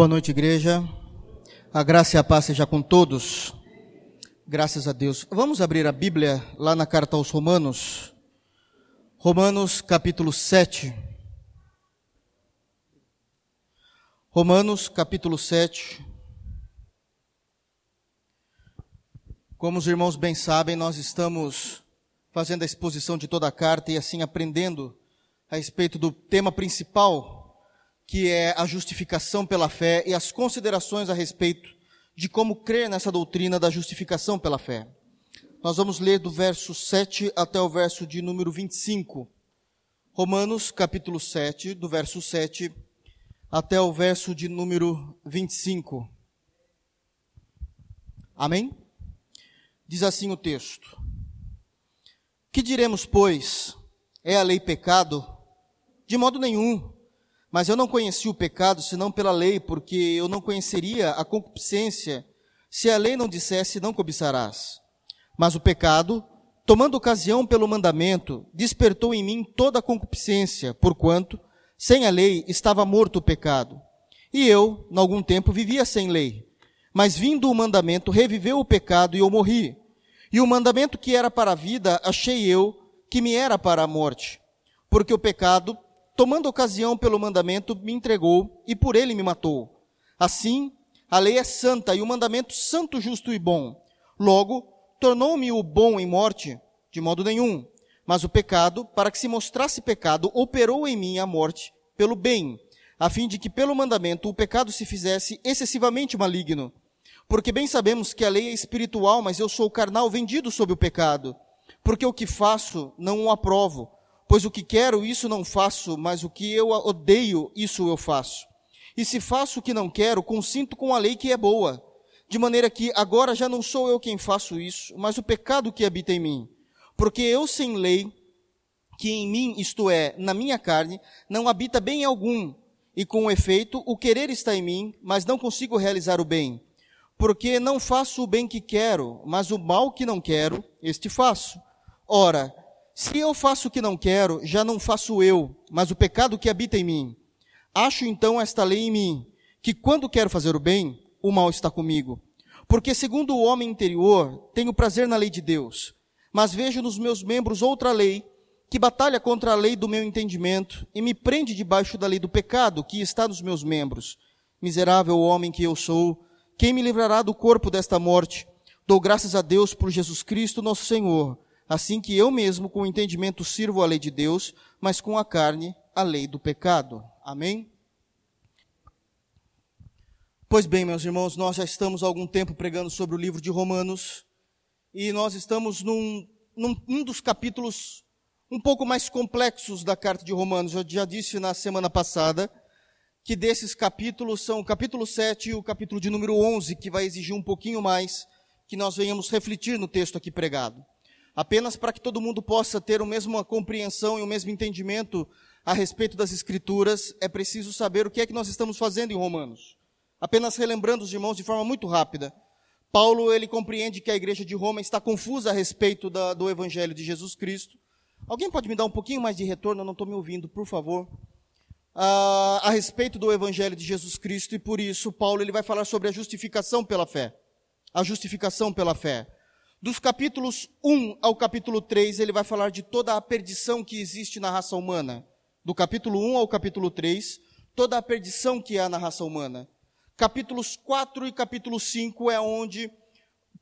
Boa noite, igreja. A graça e a paz seja com todos. Graças a Deus. Vamos abrir a Bíblia lá na carta aos Romanos. Romanos capítulo 7. Romanos capítulo 7. Como os irmãos bem sabem, nós estamos fazendo a exposição de toda a carta e assim aprendendo a respeito do tema principal que é a justificação pela fé e as considerações a respeito de como crer nessa doutrina da justificação pela fé. Nós vamos ler do verso 7 até o verso de número 25. Romanos, capítulo 7, do verso 7 até o verso de número 25. Amém? Diz assim o texto: Que diremos, pois? É a lei pecado? De modo nenhum. Mas eu não conheci o pecado senão pela lei, porque eu não conheceria a concupiscência se a lei não dissesse não cobiçarás. Mas o pecado, tomando ocasião pelo mandamento, despertou em mim toda a concupiscência, porquanto, sem a lei, estava morto o pecado. E eu, em algum tempo, vivia sem lei. Mas vindo o mandamento, reviveu o pecado e eu morri. E o mandamento que era para a vida, achei eu que me era para a morte. Porque o pecado, tomando ocasião pelo mandamento, me entregou e por ele me matou. Assim, a lei é santa e o mandamento santo, justo e bom. Logo, tornou-me o bom em morte? De modo nenhum. Mas o pecado, para que se mostrasse pecado, operou em mim a morte pelo bem, a fim de que pelo mandamento o pecado se fizesse excessivamente maligno. Porque bem sabemos que a lei é espiritual, mas eu sou carnal vendido sob o pecado. Porque o que faço não o aprovo Pois o que quero, isso não faço, mas o que eu odeio, isso eu faço. E se faço o que não quero, consinto com a lei que é boa. De maneira que agora já não sou eu quem faço isso, mas o pecado que habita em mim. Porque eu sem lei, que em mim, isto é, na minha carne, não habita bem algum, e com efeito, o querer está em mim, mas não consigo realizar o bem. Porque não faço o bem que quero, mas o mal que não quero, este faço. Ora, se eu faço o que não quero, já não faço eu, mas o pecado que habita em mim. Acho então esta lei em mim, que quando quero fazer o bem, o mal está comigo. Porque segundo o homem interior, tenho prazer na lei de Deus, mas vejo nos meus membros outra lei, que batalha contra a lei do meu entendimento e me prende debaixo da lei do pecado que está nos meus membros. Miserável homem que eu sou, quem me livrará do corpo desta morte? Dou graças a Deus por Jesus Cristo, nosso Senhor assim que eu mesmo com o entendimento sirvo a lei de Deus, mas com a carne a lei do pecado. Amém? Pois bem, meus irmãos, nós já estamos há algum tempo pregando sobre o livro de Romanos e nós estamos num, num um dos capítulos um pouco mais complexos da carta de Romanos. Eu já disse na semana passada que desses capítulos são o capítulo 7 e o capítulo de número 11, que vai exigir um pouquinho mais que nós venhamos refletir no texto aqui pregado apenas para que todo mundo possa ter a mesma compreensão e o mesmo entendimento a respeito das Escrituras, é preciso saber o que é que nós estamos fazendo em Romanos. Apenas relembrando os irmãos de forma muito rápida. Paulo, ele compreende que a igreja de Roma está confusa a respeito da, do Evangelho de Jesus Cristo. Alguém pode me dar um pouquinho mais de retorno? Eu não estou me ouvindo, por favor. Ah, a respeito do Evangelho de Jesus Cristo, e por isso Paulo ele vai falar sobre a justificação pela fé. A justificação pela fé. Dos capítulos 1 ao capítulo 3, ele vai falar de toda a perdição que existe na raça humana. Do capítulo 1 ao capítulo 3, toda a perdição que há na raça humana. Capítulos 4 e capítulo 5 é onde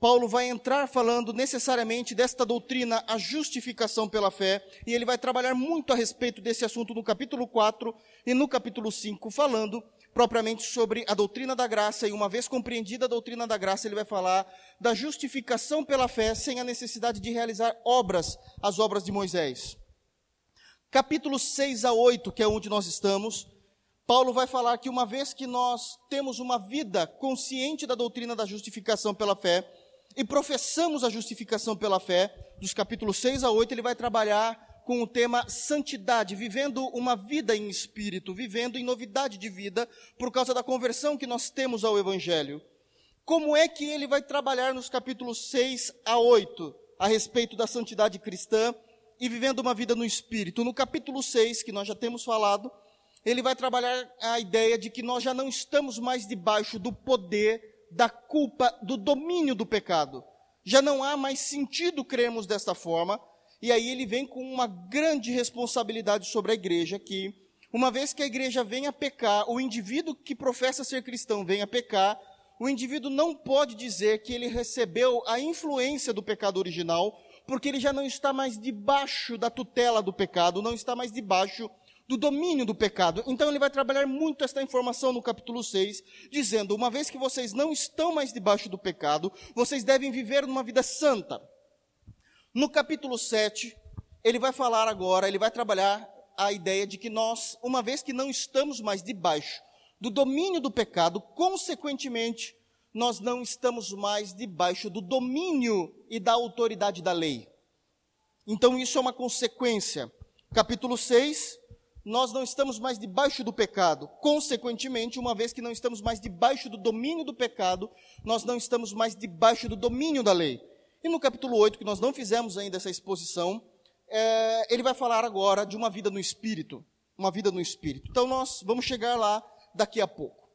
Paulo vai entrar falando necessariamente desta doutrina, a justificação pela fé, e ele vai trabalhar muito a respeito desse assunto no capítulo 4 e no capítulo 5, falando propriamente sobre a doutrina da graça, e uma vez compreendida a doutrina da graça, ele vai falar da justificação pela fé sem a necessidade de realizar obras, as obras de Moisés. Capítulos 6 a 8, que é onde nós estamos, Paulo vai falar que uma vez que nós temos uma vida consciente da doutrina da justificação pela fé, e professamos a justificação pela fé, dos capítulos 6 a 8, ele vai trabalhar com o tema santidade, vivendo uma vida em espírito, vivendo em novidade de vida, por causa da conversão que nós temos ao Evangelho. Como é que ele vai trabalhar nos capítulos 6 a 8 a respeito da santidade cristã e vivendo uma vida no espírito? No capítulo 6, que nós já temos falado, ele vai trabalhar a ideia de que nós já não estamos mais debaixo do poder, da culpa, do domínio do pecado. Já não há mais sentido crermos desta forma, e aí ele vem com uma grande responsabilidade sobre a igreja que uma vez que a igreja venha pecar, o indivíduo que professa ser cristão venha pecar, o indivíduo não pode dizer que ele recebeu a influência do pecado original, porque ele já não está mais debaixo da tutela do pecado, não está mais debaixo do domínio do pecado. Então ele vai trabalhar muito esta informação no capítulo 6, dizendo: uma vez que vocês não estão mais debaixo do pecado, vocês devem viver numa vida santa. No capítulo 7, ele vai falar agora, ele vai trabalhar a ideia de que nós, uma vez que não estamos mais debaixo do domínio do pecado, consequentemente, nós não estamos mais debaixo do domínio e da autoridade da lei. Então, isso é uma consequência. Capítulo 6, nós não estamos mais debaixo do pecado. Consequentemente, uma vez que não estamos mais debaixo do domínio do pecado, nós não estamos mais debaixo do domínio da lei. No capítulo 8, que nós não fizemos ainda essa exposição, é, ele vai falar agora de uma vida no Espírito. Uma vida no Espírito. Então nós vamos chegar lá daqui a pouco.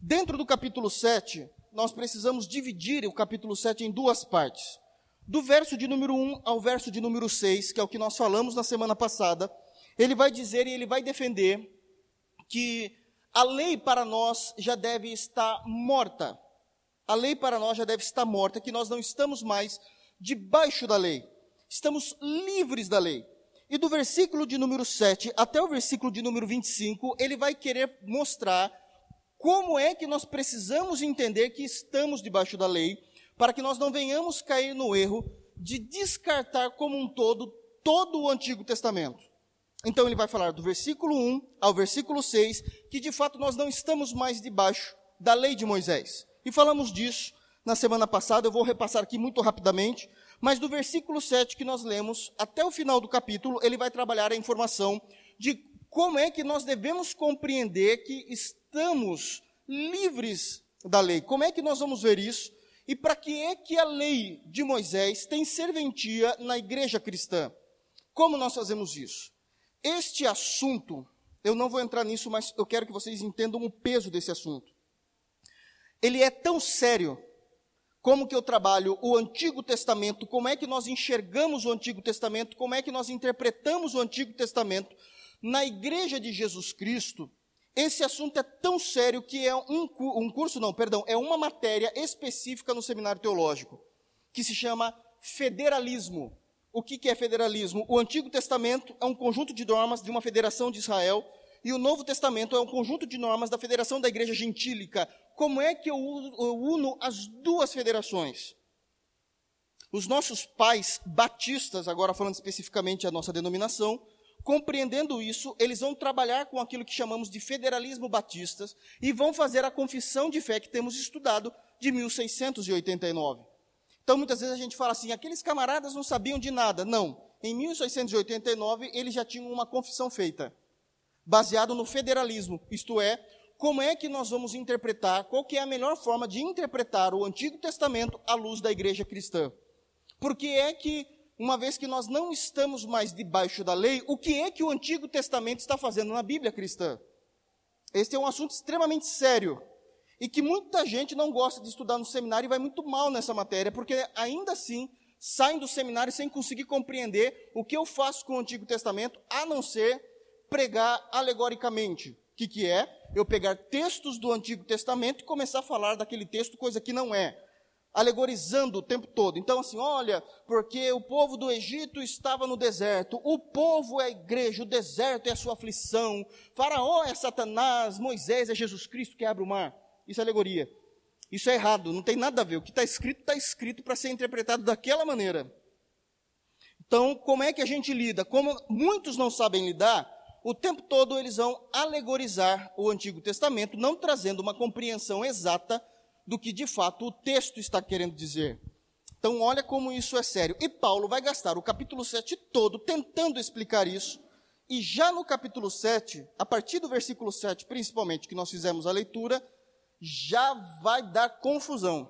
Dentro do capítulo 7, nós precisamos dividir o capítulo 7 em duas partes. Do verso de número 1 ao verso de número 6, que é o que nós falamos na semana passada, ele vai dizer e ele vai defender que a lei para nós já deve estar morta. A lei para nós já deve estar morta, que nós não estamos mais debaixo da lei estamos livres da lei. E do versículo de número 7 até o versículo de número 25, ele vai querer mostrar como é que nós precisamos entender que estamos debaixo da lei, para que nós não venhamos cair no erro de descartar como um todo todo o Antigo Testamento. Então ele vai falar do versículo 1 ao versículo 6, que de fato nós não estamos mais debaixo da lei de Moisés. E falamos disso na semana passada, eu vou repassar aqui muito rapidamente, mas do versículo 7 que nós lemos até o final do capítulo, ele vai trabalhar a informação de como é que nós devemos compreender que estamos livres da lei. Como é que nós vamos ver isso? E para que é que a lei de Moisés tem serventia na igreja cristã? Como nós fazemos isso? Este assunto, eu não vou entrar nisso, mas eu quero que vocês entendam o peso desse assunto. Ele é tão sério como que eu trabalho o Antigo Testamento, como é que nós enxergamos o Antigo Testamento, como é que nós interpretamos o Antigo Testamento na Igreja de Jesus Cristo, esse assunto é tão sério que é um, um curso, não, perdão, é uma matéria específica no seminário teológico, que se chama federalismo. O que, que é federalismo? O Antigo Testamento é um conjunto de normas de uma federação de Israel, e o Novo Testamento é um conjunto de normas da Federação da Igreja Gentílica, como é que eu uno as duas federações? Os nossos pais batistas, agora falando especificamente a nossa denominação, compreendendo isso, eles vão trabalhar com aquilo que chamamos de federalismo batistas e vão fazer a confissão de fé que temos estudado de 1689. Então, muitas vezes a gente fala assim: aqueles camaradas não sabiam de nada. Não. Em 1689, eles já tinham uma confissão feita, baseado no federalismo, isto é, como é que nós vamos interpretar, qual que é a melhor forma de interpretar o Antigo Testamento à luz da igreja cristã. Porque é que, uma vez que nós não estamos mais debaixo da lei, o que é que o Antigo Testamento está fazendo na Bíblia cristã? Este é um assunto extremamente sério e que muita gente não gosta de estudar no seminário e vai muito mal nessa matéria, porque ainda assim saem do seminário sem conseguir compreender o que eu faço com o Antigo Testamento, a não ser pregar alegoricamente. O que, que é? Eu pegar textos do Antigo Testamento e começar a falar daquele texto, coisa que não é, alegorizando o tempo todo. Então, assim, olha, porque o povo do Egito estava no deserto, o povo é a igreja, o deserto é a sua aflição, Faraó é Satanás, Moisés é Jesus Cristo que abre o mar. Isso é alegoria. Isso é errado, não tem nada a ver. O que está escrito, está escrito para ser interpretado daquela maneira. Então, como é que a gente lida? Como muitos não sabem lidar, o tempo todo eles vão alegorizar o Antigo Testamento, não trazendo uma compreensão exata do que de fato o texto está querendo dizer. Então, olha como isso é sério. E Paulo vai gastar o capítulo 7 todo tentando explicar isso. E já no capítulo 7, a partir do versículo 7, principalmente, que nós fizemos a leitura, já vai dar confusão.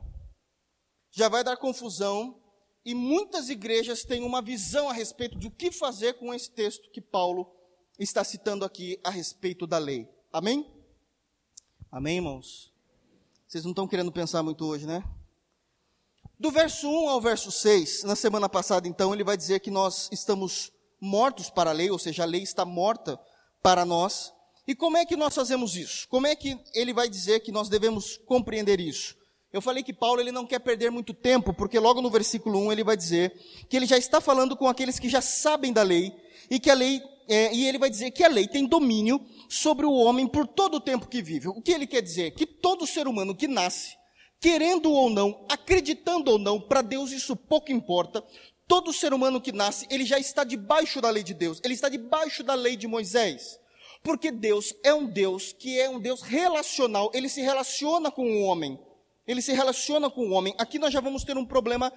Já vai dar confusão. E muitas igrejas têm uma visão a respeito do que fazer com esse texto que Paulo está citando aqui a respeito da lei. Amém? Amém, irmãos? Vocês não estão querendo pensar muito hoje, né? Do verso 1 ao verso 6, na semana passada, então, ele vai dizer que nós estamos mortos para a lei, ou seja, a lei está morta para nós. E como é que nós fazemos isso? Como é que ele vai dizer que nós devemos compreender isso? Eu falei que Paulo ele não quer perder muito tempo, porque logo no versículo 1 ele vai dizer que ele já está falando com aqueles que já sabem da lei, e que a lei, é, e ele vai dizer que a lei tem domínio sobre o homem por todo o tempo que vive. O que ele quer dizer? Que todo ser humano que nasce, querendo ou não, acreditando ou não, para Deus isso pouco importa. Todo ser humano que nasce, ele já está debaixo da lei de Deus, ele está debaixo da lei de Moisés. Porque Deus é um Deus que é um Deus relacional, ele se relaciona com o homem. Ele se relaciona com o homem. Aqui nós já vamos ter um problema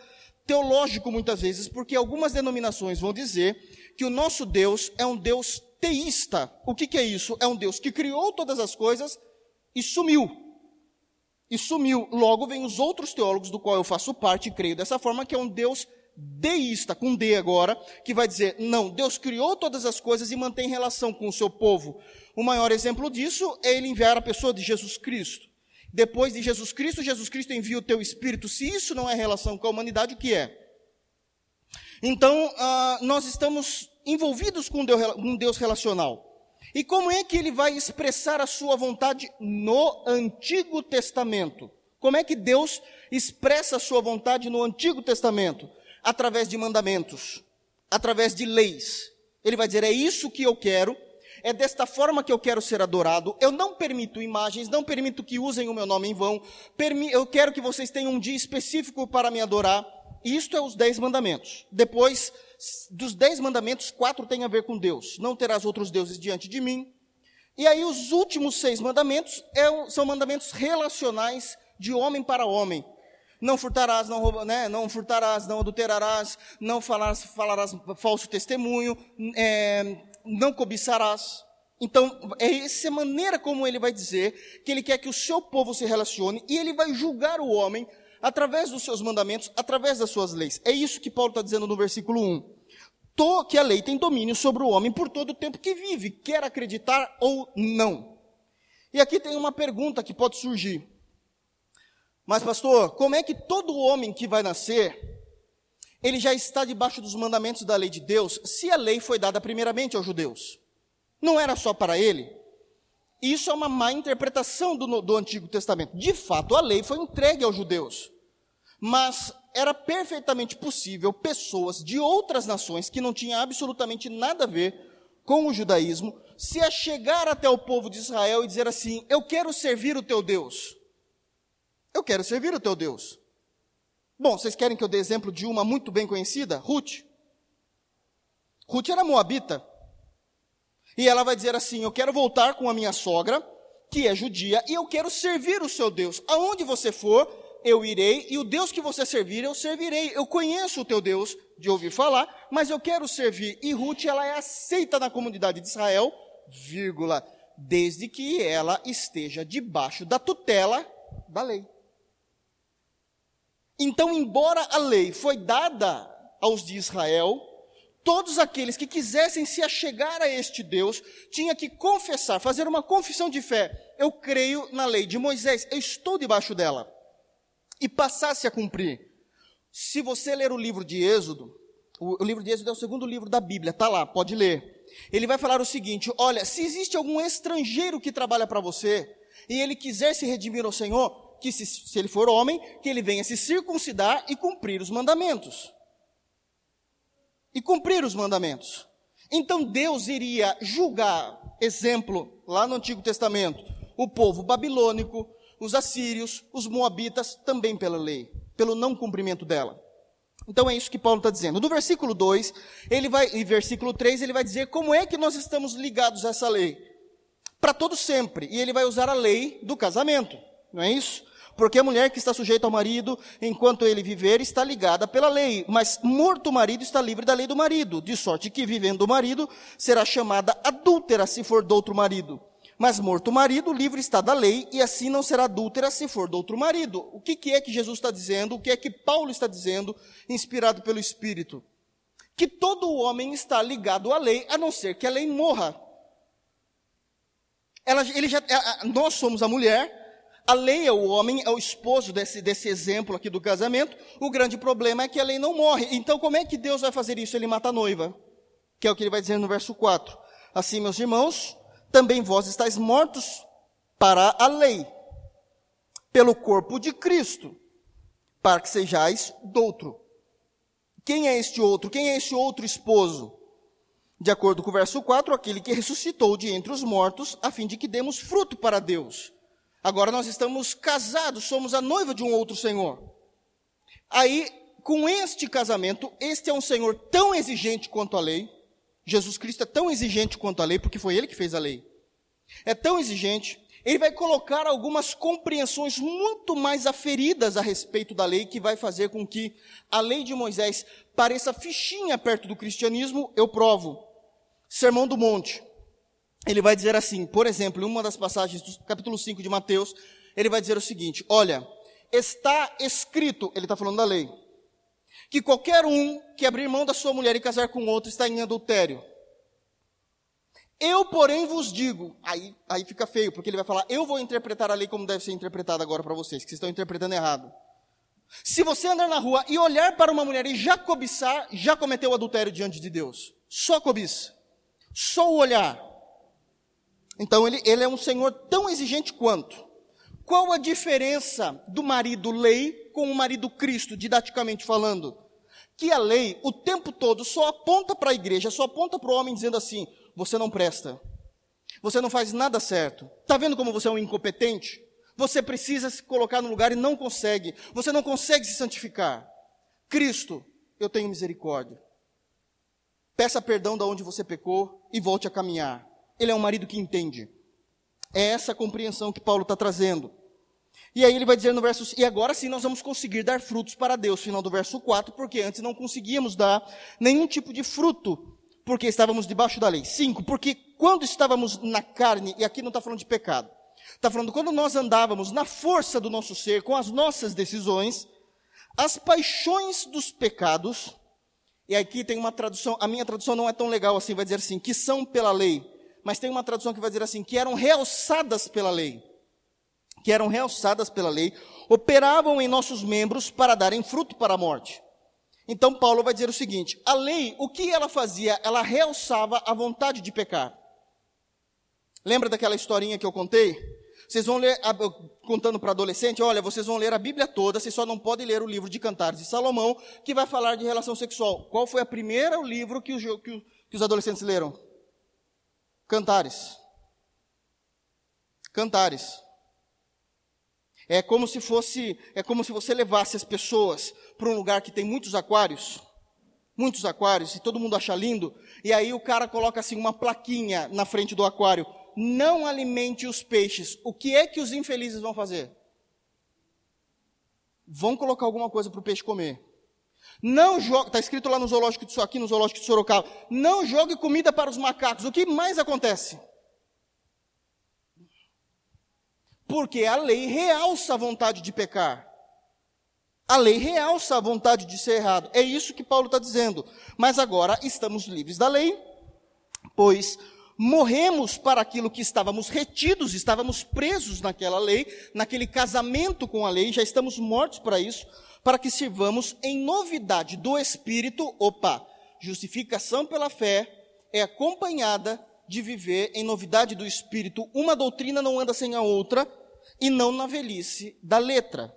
teológico muitas vezes, porque algumas denominações vão dizer que o nosso Deus é um Deus teísta. O que, que é isso? É um Deus que criou todas as coisas e sumiu e sumiu. Logo vem os outros teólogos, do qual eu faço parte e creio dessa forma, que é um Deus deísta, com D agora, que vai dizer, não, Deus criou todas as coisas e mantém relação com o seu povo. O maior exemplo disso é ele enviar a pessoa de Jesus Cristo. Depois de Jesus Cristo, Jesus Cristo envia o teu Espírito. Se isso não é relação com a humanidade, o que é? Então, uh, nós estamos envolvidos com um Deus relacional. E como é que ele vai expressar a sua vontade no Antigo Testamento? Como é que Deus expressa a sua vontade no Antigo Testamento? Através de mandamentos, através de leis. Ele vai dizer: é isso que eu quero, é desta forma que eu quero ser adorado. Eu não permito imagens, não permito que usem o meu nome em vão. Eu quero que vocês tenham um dia específico para me adorar. Isto é os dez mandamentos. Depois, dos dez mandamentos, quatro têm a ver com Deus. Não terás outros deuses diante de mim. E aí os últimos seis mandamentos é, são mandamentos relacionais de homem para homem. Não furtarás, não, rouba, né? não furtarás, não adulterarás, não falarás, falarás falso testemunho, é, não cobiçarás. Então, é essa maneira como ele vai dizer que ele quer que o seu povo se relacione e ele vai julgar o homem através dos seus mandamentos, através das suas leis. É isso que Paulo está dizendo no versículo 1. Tô, que a lei tem domínio sobre o homem por todo o tempo que vive, quer acreditar ou não. E aqui tem uma pergunta que pode surgir. Mas, pastor, como é que todo homem que vai nascer, ele já está debaixo dos mandamentos da lei de Deus, se a lei foi dada primeiramente aos judeus? Não era só para ele? Isso é uma má interpretação do, do Antigo Testamento. De fato, a lei foi entregue aos judeus. Mas era perfeitamente possível pessoas de outras nações que não tinham absolutamente nada a ver com o judaísmo se achegar até o povo de Israel e dizer assim: Eu quero servir o teu Deus. Eu quero servir o teu Deus. Bom, vocês querem que eu dê exemplo de uma muito bem conhecida? Ruth. Ruth era moabita. E ela vai dizer assim: Eu quero voltar com a minha sogra, que é judia, e eu quero servir o seu Deus. Aonde você for, eu irei, e o Deus que você servir, eu servirei. Eu conheço o teu Deus de ouvir falar, mas eu quero servir. E Ruth, ela é aceita na comunidade de Israel, vírgula, desde que ela esteja debaixo da tutela da lei. Então, embora a lei foi dada aos de Israel, todos aqueles que quisessem se achegar a este Deus, tinha que confessar, fazer uma confissão de fé. Eu creio na lei de Moisés, eu estou debaixo dela e passasse a cumprir. Se você ler o livro de Êxodo, o, livro de Êxodo é o segundo livro da Bíblia, está lá, pode ler. Ele vai falar o seguinte: olha, se existe algum estrangeiro que trabalha para você e ele quiser se redimir ao Senhor, que se, se ele for homem, que ele venha se circuncidar e cumprir os mandamentos. E cumprir os mandamentos. Então Deus iria julgar, exemplo, lá no Antigo Testamento, o povo babilônico, os assírios, os moabitas, também pela lei, pelo não cumprimento dela. Então é isso que Paulo está dizendo. No versículo 2, ele vai, e versículo 3, ele vai dizer como é que nós estamos ligados a essa lei. Para todo sempre. E ele vai usar a lei do casamento. Não é isso? Porque a mulher que está sujeita ao marido, enquanto ele viver, está ligada pela lei. Mas morto o marido está livre da lei do marido. De sorte que, vivendo o marido, será chamada adúltera se for do outro marido. Mas morto o marido, livre está da lei, e assim não será adúltera se for do outro marido. O que, que é que Jesus está dizendo? O que é que Paulo está dizendo, inspirado pelo Espírito? Que todo homem está ligado à lei, a não ser que a lei morra. Ela, ele já, nós somos a mulher, a lei é o homem, é o esposo desse, desse exemplo aqui do casamento. O grande problema é que a lei não morre. Então, como é que Deus vai fazer isso? Ele mata a noiva. Que é o que ele vai dizer no verso 4. Assim, meus irmãos, também vós estáis mortos para a lei, pelo corpo de Cristo, para que sejais doutro. Quem é este outro? Quem é este outro esposo? De acordo com o verso 4, aquele que ressuscitou de entre os mortos, a fim de que demos fruto para Deus. Agora nós estamos casados, somos a noiva de um outro Senhor. Aí, com este casamento, este é um Senhor tão exigente quanto a lei. Jesus Cristo é tão exigente quanto a lei, porque foi ele que fez a lei. É tão exigente, ele vai colocar algumas compreensões muito mais aferidas a respeito da lei, que vai fazer com que a lei de Moisés pareça fichinha perto do cristianismo. Eu provo. Sermão do Monte ele vai dizer assim, por exemplo, em uma das passagens do capítulo 5 de Mateus, ele vai dizer o seguinte: Olha, está escrito, ele está falando da lei, que qualquer um que abrir mão da sua mulher e casar com outro está em adultério. Eu, porém, vos digo, aí, aí fica feio, porque ele vai falar, eu vou interpretar a lei como deve ser interpretada agora para vocês, que vocês estão interpretando errado. Se você andar na rua e olhar para uma mulher e já cobiçar, já cometeu adultério diante de Deus. Só cobiça. Só o olhar. Então ele, ele é um senhor tão exigente quanto. Qual a diferença do marido lei com o marido Cristo, didaticamente falando? Que a lei, o tempo todo, só aponta para a igreja, só aponta para o homem dizendo assim: você não presta, você não faz nada certo. Está vendo como você é um incompetente? Você precisa se colocar no lugar e não consegue. Você não consegue se santificar. Cristo, eu tenho misericórdia. Peça perdão de onde você pecou e volte a caminhar. Ele é um marido que entende. É essa a compreensão que Paulo está trazendo. E aí ele vai dizer no verso, e agora sim nós vamos conseguir dar frutos para Deus, final do verso 4, porque antes não conseguíamos dar nenhum tipo de fruto, porque estávamos debaixo da lei. 5, porque quando estávamos na carne, e aqui não está falando de pecado, está falando quando nós andávamos na força do nosso ser, com as nossas decisões, as paixões dos pecados, e aqui tem uma tradução, a minha tradução não é tão legal assim, vai dizer assim, que são pela lei mas tem uma tradução que vai dizer assim: que eram realçadas pela lei. Que eram realçadas pela lei, operavam em nossos membros para darem fruto para a morte. Então Paulo vai dizer o seguinte: a lei, o que ela fazia? Ela realçava a vontade de pecar. Lembra daquela historinha que eu contei? Vocês vão ler, contando para adolescente, olha, vocês vão ler a Bíblia toda, vocês só não podem ler o livro de Cantares de Salomão, que vai falar de relação sexual. Qual foi o primeiro livro que os, que os adolescentes leram? Cantares. Cantares. É como se fosse, é como se você levasse as pessoas para um lugar que tem muitos aquários, muitos aquários, e todo mundo acha lindo, e aí o cara coloca assim uma plaquinha na frente do aquário: não alimente os peixes. O que é que os infelizes vão fazer? Vão colocar alguma coisa para o peixe comer. Não jogue, está escrito lá no zoológico de aqui no zoológico de Sorocaba, não jogue comida para os macacos. O que mais acontece? Porque a lei realça a vontade de pecar. A lei realça a vontade de ser errado. É isso que Paulo está dizendo. Mas agora estamos livres da lei, pois morremos para aquilo que estávamos retidos, estávamos presos naquela lei, naquele casamento com a lei, já estamos mortos para isso para que sirvamos em novidade do Espírito. Opa, justificação pela fé é acompanhada de viver em novidade do Espírito. Uma doutrina não anda sem a outra, e não na velhice da letra.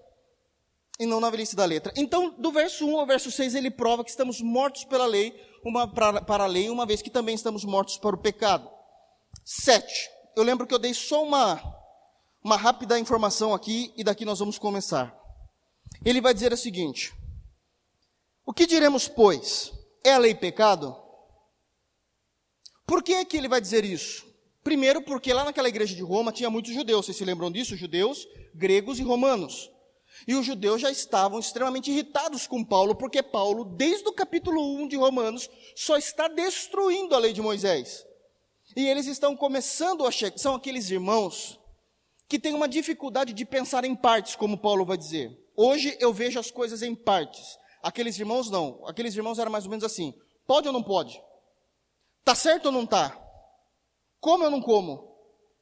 E não na velhice da letra. Então, do verso 1 ao verso 6, ele prova que estamos mortos pela lei, uma, para, para a lei, uma vez que também estamos mortos para o pecado. 7. Eu lembro que eu dei só uma, uma rápida informação aqui, e daqui nós vamos começar. Ele vai dizer o seguinte: O que diremos, pois? É a lei pecado? Por que, que ele vai dizer isso? Primeiro, porque lá naquela igreja de Roma tinha muitos judeus, vocês se lembram disso? Judeus, gregos e romanos. E os judeus já estavam extremamente irritados com Paulo, porque Paulo, desde o capítulo 1 de Romanos, só está destruindo a lei de Moisés. E eles estão começando a chegar, são aqueles irmãos que têm uma dificuldade de pensar em partes, como Paulo vai dizer. Hoje eu vejo as coisas em partes. Aqueles irmãos não. Aqueles irmãos eram mais ou menos assim: pode ou não pode? Tá certo ou não tá? Como ou não como?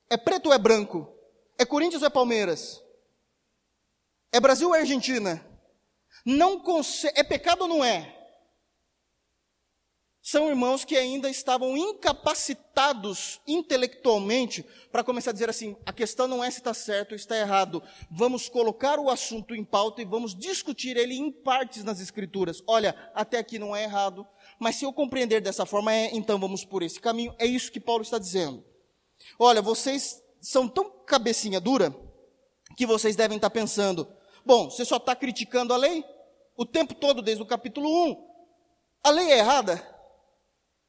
É preto ou é branco? É Corinthians ou é Palmeiras? É Brasil ou é Argentina? Não é pecado ou não é? São irmãos que ainda estavam incapacitados intelectualmente para começar a dizer assim: a questão não é se está certo ou está errado. Vamos colocar o assunto em pauta e vamos discutir ele em partes nas Escrituras. Olha, até aqui não é errado, mas se eu compreender dessa forma, é, então vamos por esse caminho. É isso que Paulo está dizendo. Olha, vocês são tão cabecinha dura que vocês devem estar pensando: bom, você só está criticando a lei o tempo todo, desde o capítulo 1. A lei é errada?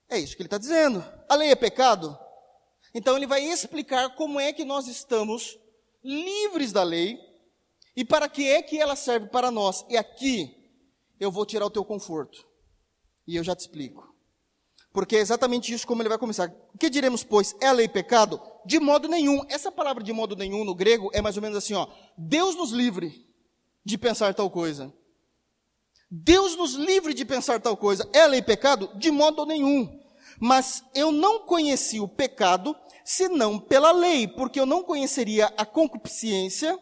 É isso que ele está dizendo. A lei é pecado? Então ele vai explicar como é que nós estamos livres da lei e para que é que ela serve para nós. E aqui eu vou tirar o teu conforto. E eu já te explico. Porque é exatamente isso como ele vai começar. O que diremos, pois, é lei pecado? De modo nenhum. Essa palavra de modo nenhum no grego é mais ou menos assim, ó. Deus nos livre de pensar tal coisa. Deus nos livre de pensar tal coisa. É lei pecado? De modo nenhum. Mas eu não conheci o pecado senão pela lei, porque eu não conheceria a concupiscência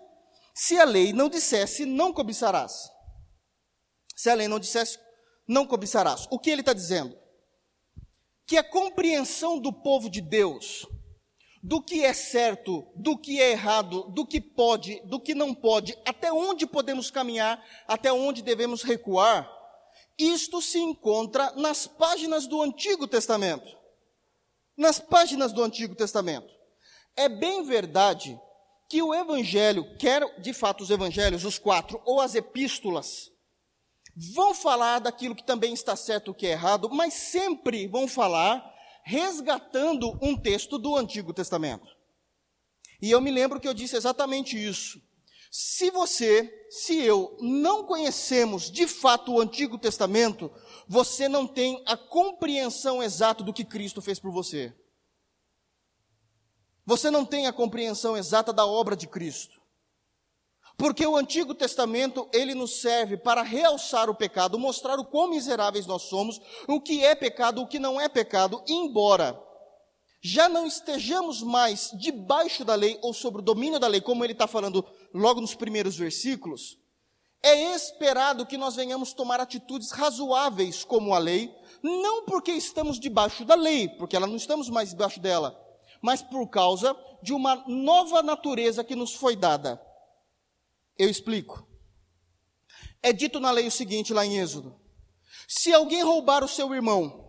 se a lei não dissesse não cobiçarás. Se a lei não dissesse não cobiçarás. O que ele está dizendo? Que a compreensão do povo de Deus do que é certo, do que é errado, do que pode, do que não pode, até onde podemos caminhar, até onde devemos recuar, isto se encontra nas páginas do Antigo Testamento. Nas páginas do Antigo Testamento. É bem verdade que o Evangelho, quer de fato os Evangelhos, os quatro, ou as epístolas, vão falar daquilo que também está certo, o que é errado, mas sempre vão falar resgatando um texto do Antigo Testamento. E eu me lembro que eu disse exatamente isso. Se você, se eu não conhecemos de fato o Antigo Testamento, você não tem a compreensão exata do que Cristo fez por você. Você não tem a compreensão exata da obra de Cristo. Porque o Antigo Testamento, ele nos serve para realçar o pecado, mostrar o quão miseráveis nós somos, o que é pecado, o que não é pecado, embora já não estejamos mais debaixo da lei ou sobre o domínio da lei, como ele está falando logo nos primeiros versículos, é esperado que nós venhamos tomar atitudes razoáveis como a lei, não porque estamos debaixo da lei, porque ela não estamos mais debaixo dela, mas por causa de uma nova natureza que nos foi dada. Eu explico. É dito na lei o seguinte, lá em Êxodo: se alguém roubar o seu irmão,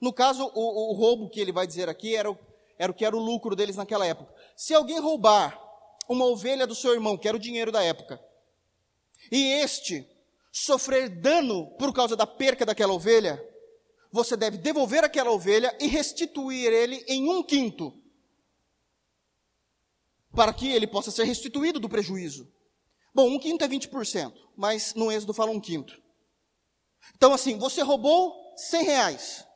no caso, o, o roubo que ele vai dizer aqui era o, era o que era o lucro deles naquela época. Se alguém roubar uma ovelha do seu irmão, que era o dinheiro da época, e este sofrer dano por causa da perca daquela ovelha, você deve devolver aquela ovelha e restituir ele em um quinto, para que ele possa ser restituído do prejuízo. Bom, um quinto é 20%, mas no Êxodo fala um quinto. Então, assim, você roubou 100 reais.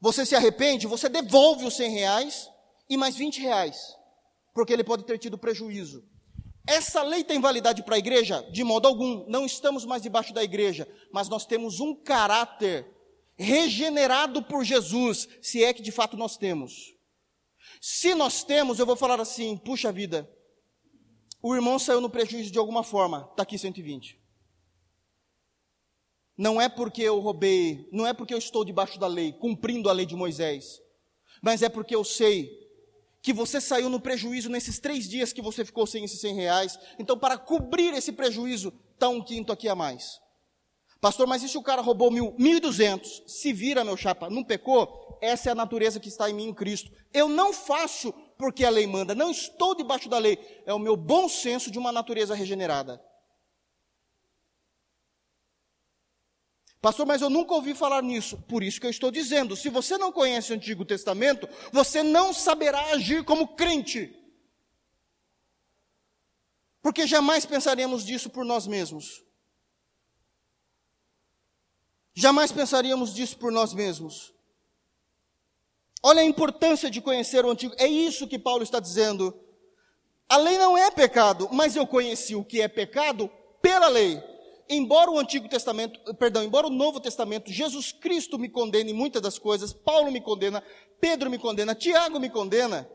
Você se arrepende, você devolve os 100 reais e mais 20 reais, porque ele pode ter tido prejuízo. Essa lei tem validade para a igreja? De modo algum. Não estamos mais debaixo da igreja, mas nós temos um caráter regenerado por Jesus, se é que de fato nós temos. Se nós temos, eu vou falar assim: puxa vida, o irmão saiu no prejuízo de alguma forma, está aqui 120. Não é porque eu roubei, não é porque eu estou debaixo da lei, cumprindo a lei de Moisés, mas é porque eu sei que você saiu no prejuízo nesses três dias que você ficou sem esses 100 reais. Então, para cobrir esse prejuízo, está um quinto aqui a mais. Pastor, mas e se o cara roubou mil, mil e duzentos? Se vira, meu chapa, não pecou? Essa é a natureza que está em mim em Cristo. Eu não faço porque a lei manda, não estou debaixo da lei. É o meu bom senso de uma natureza regenerada. Pastor, mas eu nunca ouvi falar nisso. Por isso que eu estou dizendo: se você não conhece o Antigo Testamento, você não saberá agir como crente. Porque jamais pensaremos disso por nós mesmos. Jamais pensaríamos disso por nós mesmos. Olha a importância de conhecer o Antigo. É isso que Paulo está dizendo. A lei não é pecado, mas eu conheci o que é pecado pela lei embora o Antigo Testamento, perdão, embora o Novo Testamento, Jesus Cristo me condene em muitas das coisas, Paulo me condena, Pedro me condena, Tiago me condena,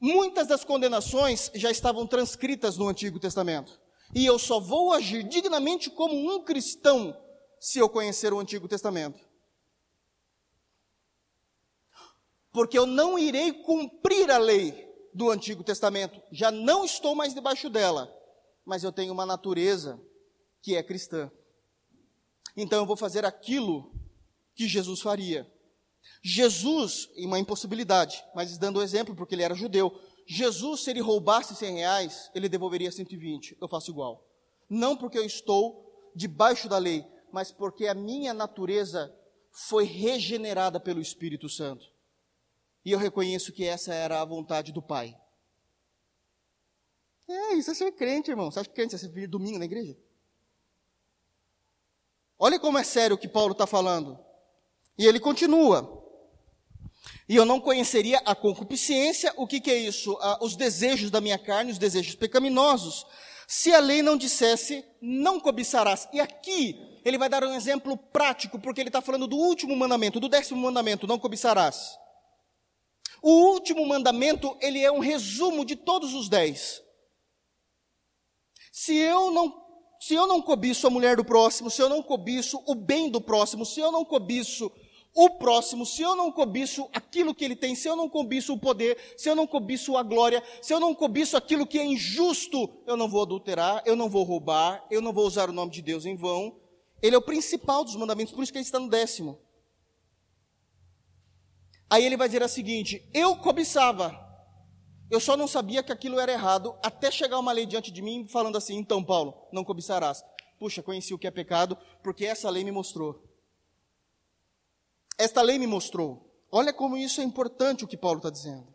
Muitas das condenações já estavam transcritas no Antigo Testamento. E eu só vou agir dignamente como um cristão se eu conhecer o Antigo Testamento. Porque eu não irei cumprir a lei do Antigo Testamento, já não estou mais debaixo dela, mas eu tenho uma natureza que é cristã. Então eu vou fazer aquilo que Jesus faria. Jesus, em uma impossibilidade, mas dando o exemplo porque ele era judeu, Jesus, se ele roubasse 100 reais, ele devolveria 120. Eu faço igual. Não porque eu estou debaixo da lei, mas porque a minha natureza foi regenerada pelo Espírito Santo. E eu reconheço que essa era a vontade do Pai. É, isso é ser crente, irmão. Você acha que crente é ser vir domingo na igreja? Olha como é sério o que Paulo está falando. E ele continua. E eu não conheceria a concupiscência, o que, que é isso? Ah, os desejos da minha carne, os desejos pecaminosos, se a lei não dissesse, não cobiçarás. E aqui, ele vai dar um exemplo prático, porque ele está falando do último mandamento, do décimo mandamento, não cobiçarás. O último mandamento, ele é um resumo de todos os dez. Se eu não se eu não cobiço a mulher do próximo, se eu não cobiço o bem do próximo, se eu não cobiço o próximo, se eu não cobiço aquilo que ele tem, se eu não cobiço o poder, se eu não cobiço a glória, se eu não cobiço aquilo que é injusto, eu não vou adulterar, eu não vou roubar, eu não vou usar o nome de Deus em vão. Ele é o principal dos mandamentos, por isso que ele está no décimo. Aí ele vai dizer o seguinte: eu cobiçava, eu só não sabia que aquilo era errado, até chegar uma lei diante de mim falando assim: então, Paulo, não cobiçarás. Puxa, conheci o que é pecado, porque essa lei me mostrou. Esta lei me mostrou. Olha como isso é importante o que Paulo está dizendo.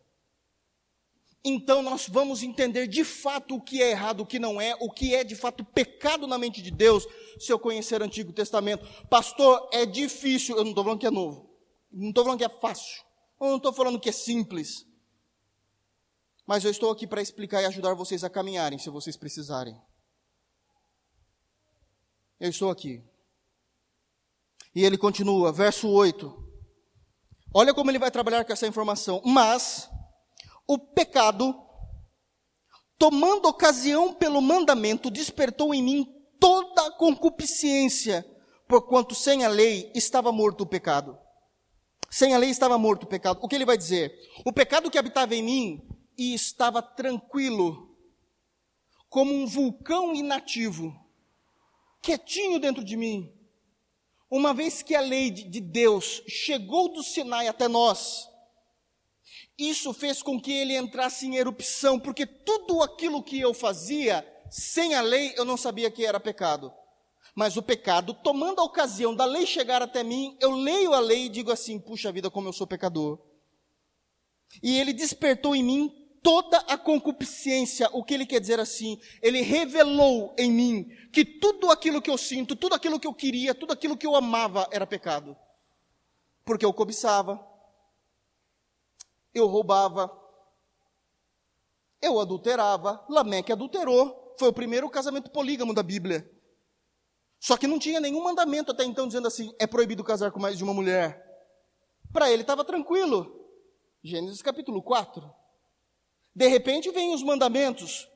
Então nós vamos entender de fato o que é errado, o que não é, o que é de fato pecado na mente de Deus, se eu conhecer o Antigo Testamento. Pastor, é difícil, eu não estou falando que é novo, não estou falando que é fácil, eu não estou falando que é simples. Mas eu estou aqui para explicar e ajudar vocês a caminharem, se vocês precisarem. Eu estou aqui. E ele continua, verso 8. Olha como ele vai trabalhar com essa informação. Mas o pecado, tomando ocasião pelo mandamento, despertou em mim toda a concupiscência, porquanto sem a lei estava morto o pecado. Sem a lei estava morto o pecado. O que ele vai dizer? O pecado que habitava em mim e estava tranquilo, como um vulcão inativo, quietinho dentro de mim, uma vez que a lei de Deus chegou do Sinai até nós, isso fez com que ele entrasse em erupção, porque tudo aquilo que eu fazia sem a lei eu não sabia que era pecado. Mas o pecado, tomando a ocasião da lei chegar até mim, eu leio a lei e digo assim: puxa vida, como eu sou pecador. E ele despertou em mim toda a concupiscência, o que ele quer dizer assim? Ele revelou em mim que tudo aquilo que eu sinto, tudo aquilo que eu queria, tudo aquilo que eu amava era pecado. Porque eu cobiçava, eu roubava, eu adulterava. Lameque adulterou, foi o primeiro casamento polígamo da Bíblia. Só que não tinha nenhum mandamento até então dizendo assim: é proibido casar com mais de uma mulher. Para ele estava tranquilo. Gênesis capítulo 4. De repente vêm os mandamentos.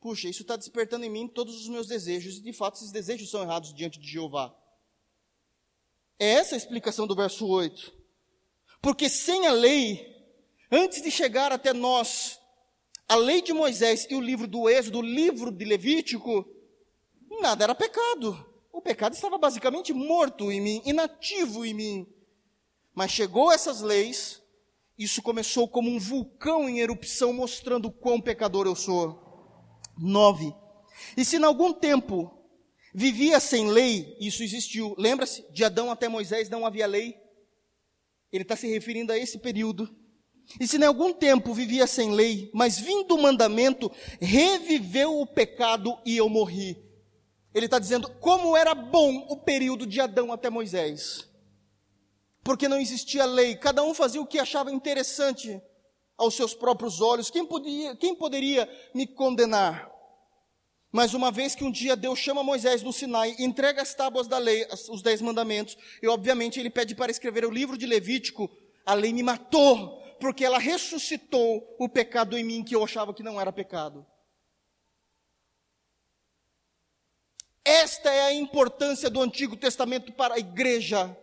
Puxa, isso está despertando em mim todos os meus desejos, e de fato esses desejos são errados diante de Jeová. É essa a explicação do verso 8. Porque sem a lei, antes de chegar até nós, a lei de Moisés e o livro do Êxodo, o livro de Levítico, nada era pecado. O pecado estava basicamente morto em mim, inativo em mim. Mas chegou essas leis, isso começou como um vulcão em erupção, mostrando quão pecador eu sou. Nove. E se em algum tempo vivia sem lei, isso existiu. Lembra-se? De Adão até Moisés não havia lei. Ele está se referindo a esse período. E se em algum tempo vivia sem lei, mas vindo o mandamento, reviveu o pecado e eu morri. Ele está dizendo como era bom o período de Adão até Moisés porque não existia lei, cada um fazia o que achava interessante aos seus próprios olhos. Quem, podia, quem poderia me condenar? Mas uma vez que um dia Deus chama Moisés no Sinai, entrega as tábuas da lei, os dez mandamentos, e obviamente ele pede para escrever o livro de Levítico, a lei me matou, porque ela ressuscitou o pecado em mim que eu achava que não era pecado. Esta é a importância do Antigo Testamento para a igreja.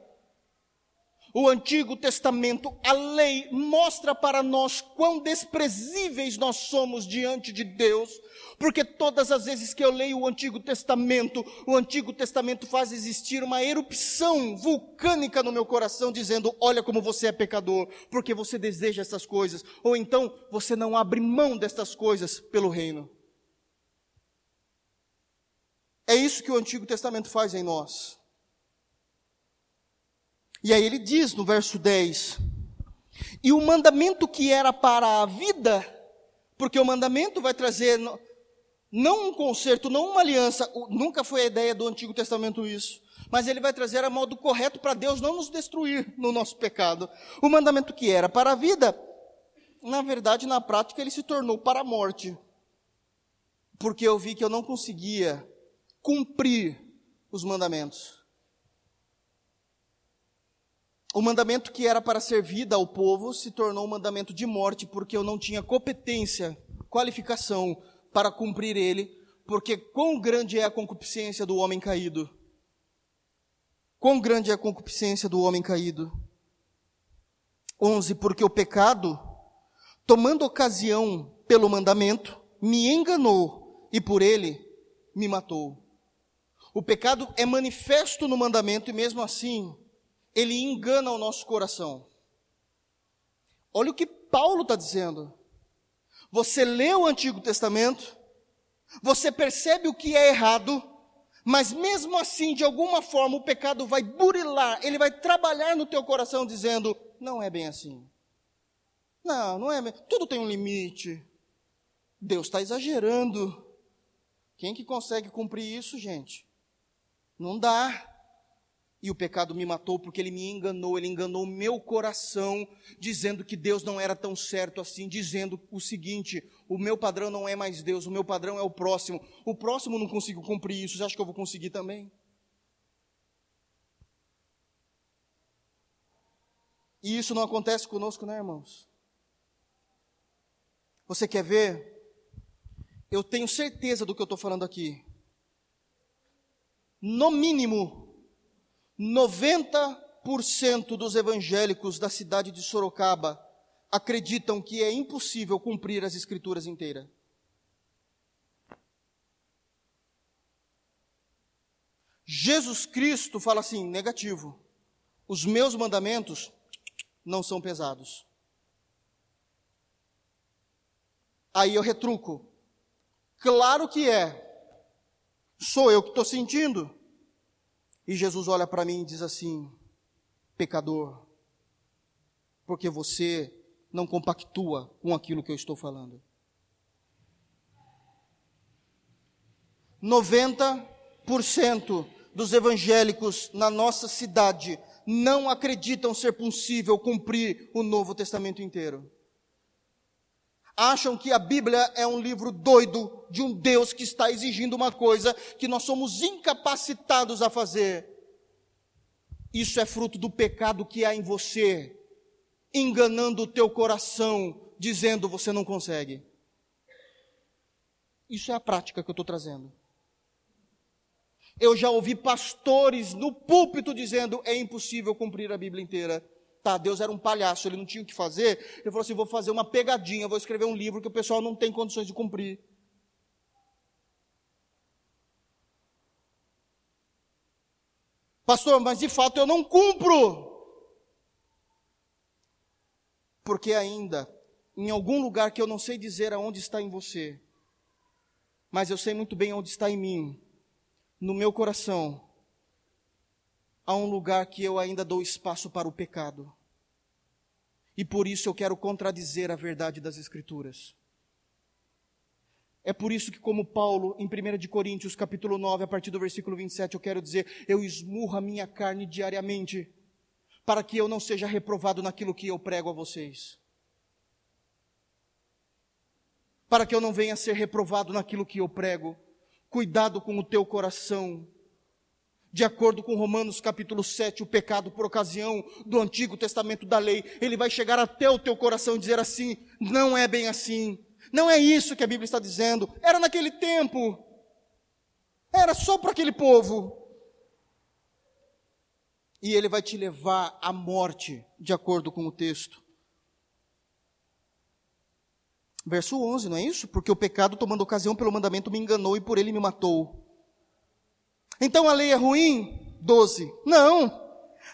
O Antigo Testamento, a lei, mostra para nós quão desprezíveis nós somos diante de Deus, porque todas as vezes que eu leio o Antigo Testamento, o Antigo Testamento faz existir uma erupção vulcânica no meu coração, dizendo: Olha como você é pecador, porque você deseja essas coisas, ou então você não abre mão destas coisas pelo reino. É isso que o Antigo Testamento faz em nós. E aí ele diz no verso 10: E o mandamento que era para a vida, porque o mandamento vai trazer não um conserto, não uma aliança, nunca foi a ideia do Antigo Testamento isso, mas ele vai trazer a modo correto para Deus não nos destruir no nosso pecado. O mandamento que era para a vida, na verdade, na prática, ele se tornou para a morte, porque eu vi que eu não conseguia cumprir os mandamentos. O mandamento que era para ser vida ao povo se tornou um mandamento de morte, porque eu não tinha competência, qualificação para cumprir ele, porque quão grande é a concupiscência do homem caído. Quão grande é a concupiscência do homem caído. 11. Porque o pecado, tomando ocasião pelo mandamento, me enganou e por ele me matou. O pecado é manifesto no mandamento e mesmo assim ele engana o nosso coração. Olha o que Paulo está dizendo. Você lê o Antigo Testamento, você percebe o que é errado, mas mesmo assim, de alguma forma, o pecado vai burilar, ele vai trabalhar no teu coração dizendo: não é bem assim. Não, não é. Tudo tem um limite. Deus está exagerando. Quem que consegue cumprir isso, gente? Não dá e o pecado me matou porque ele me enganou, ele enganou meu coração, dizendo que Deus não era tão certo assim, dizendo o seguinte: o meu padrão não é mais Deus, o meu padrão é o próximo. O próximo não consigo cumprir isso, você acha que eu vou conseguir também? E isso não acontece conosco, né, irmãos? Você quer ver? Eu tenho certeza do que eu estou falando aqui. No mínimo, 90% dos evangélicos da cidade de Sorocaba acreditam que é impossível cumprir as escrituras inteiras. Jesus Cristo fala assim, negativo. Os meus mandamentos não são pesados. Aí eu retruco. Claro que é. Sou eu que estou sentindo. E Jesus olha para mim e diz assim: pecador, porque você não compactua com aquilo que eu estou falando. 90% dos evangélicos na nossa cidade não acreditam ser possível cumprir o Novo Testamento inteiro. Acham que a Bíblia é um livro doido de um Deus que está exigindo uma coisa que nós somos incapacitados a fazer. Isso é fruto do pecado que há em você, enganando o teu coração, dizendo você não consegue. Isso é a prática que eu estou trazendo. Eu já ouvi pastores no púlpito dizendo é impossível cumprir a Bíblia inteira. Tá, Deus era um palhaço, ele não tinha o que fazer. Ele falou assim: vou fazer uma pegadinha, vou escrever um livro que o pessoal não tem condições de cumprir. Pastor, mas de fato eu não cumpro. Porque ainda, em algum lugar que eu não sei dizer aonde está em você, mas eu sei muito bem onde está em mim, no meu coração, há um lugar que eu ainda dou espaço para o pecado. E por isso eu quero contradizer a verdade das Escrituras. É por isso que, como Paulo, em 1 de Coríntios, capítulo 9, a partir do versículo 27, eu quero dizer, eu esmurro a minha carne diariamente, para que eu não seja reprovado naquilo que eu prego a vocês. Para que eu não venha ser reprovado naquilo que eu prego. Cuidado com o teu coração, De acordo com Romanos capítulo 7, o pecado por ocasião do Antigo Testamento da lei, ele vai chegar até o teu coração e dizer assim: não é bem assim, não é isso que a Bíblia está dizendo, era naquele tempo, era só para aquele povo. E ele vai te levar à morte, de acordo com o texto. Verso 11, não é isso? Porque o pecado, tomando ocasião pelo mandamento, me enganou e por ele me matou. Então a lei é ruim? 12. Não.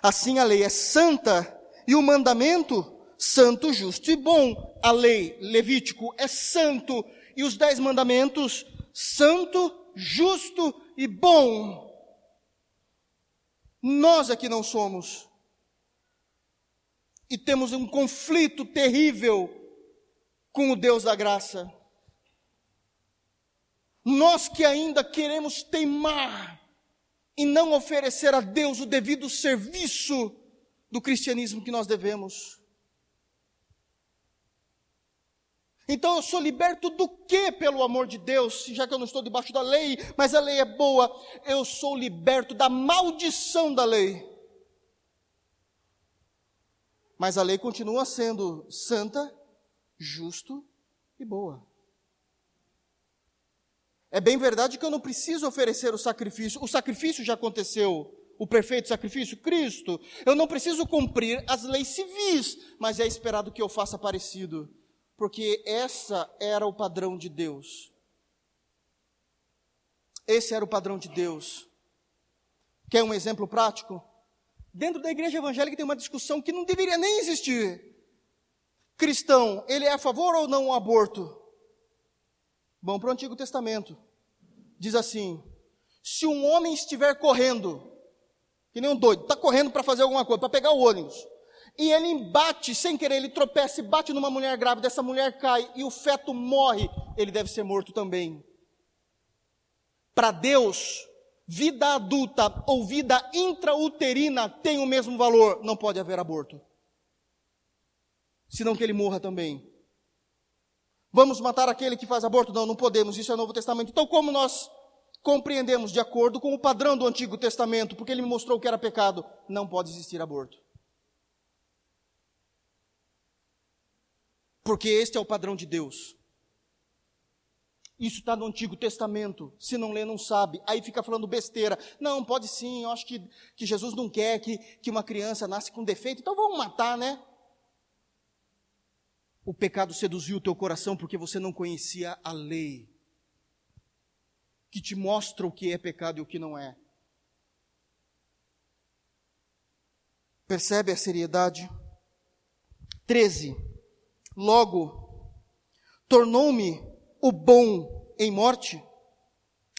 Assim a lei é santa e o mandamento santo, justo e bom. A lei, Levítico, é santo e os dez mandamentos, santo, justo e bom. Nós aqui não somos. E temos um conflito terrível com o Deus da graça. Nós que ainda queremos teimar e não oferecer a Deus o devido serviço do cristianismo que nós devemos. Então eu sou liberto do que pelo amor de Deus, já que eu não estou debaixo da lei, mas a lei é boa, eu sou liberto da maldição da lei. Mas a lei continua sendo santa, justo e boa. É bem verdade que eu não preciso oferecer o sacrifício, o sacrifício já aconteceu, o perfeito sacrifício, Cristo. Eu não preciso cumprir as leis civis, mas é esperado que eu faça parecido, porque essa era o padrão de Deus. Esse era o padrão de Deus. Quer um exemplo prático? Dentro da igreja evangélica tem uma discussão que não deveria nem existir. Cristão, ele é a favor ou não do aborto? Bom, para o Antigo Testamento. Diz assim: se um homem estiver correndo, que nem um doido, está correndo para fazer alguma coisa, para pegar o ônibus, e ele bate, sem querer, ele tropeça e bate numa mulher grávida, essa mulher cai e o feto morre, ele deve ser morto também. Para Deus, vida adulta ou vida intrauterina tem o mesmo valor, não pode haver aborto. Senão que ele morra também. Vamos matar aquele que faz aborto? Não, não podemos, isso é Novo Testamento. Então, como nós compreendemos de acordo com o padrão do Antigo Testamento, porque ele me mostrou que era pecado, não pode existir aborto. Porque este é o padrão de Deus. Isso está no Antigo Testamento. Se não lê, não sabe. Aí fica falando besteira. Não, pode sim. Eu acho que, que Jesus não quer que, que uma criança nasce com defeito. Então vamos matar, né? O pecado seduziu o teu coração porque você não conhecia a lei, que te mostra o que é pecado e o que não é. Percebe a seriedade? 13. Logo, tornou-me o bom em morte.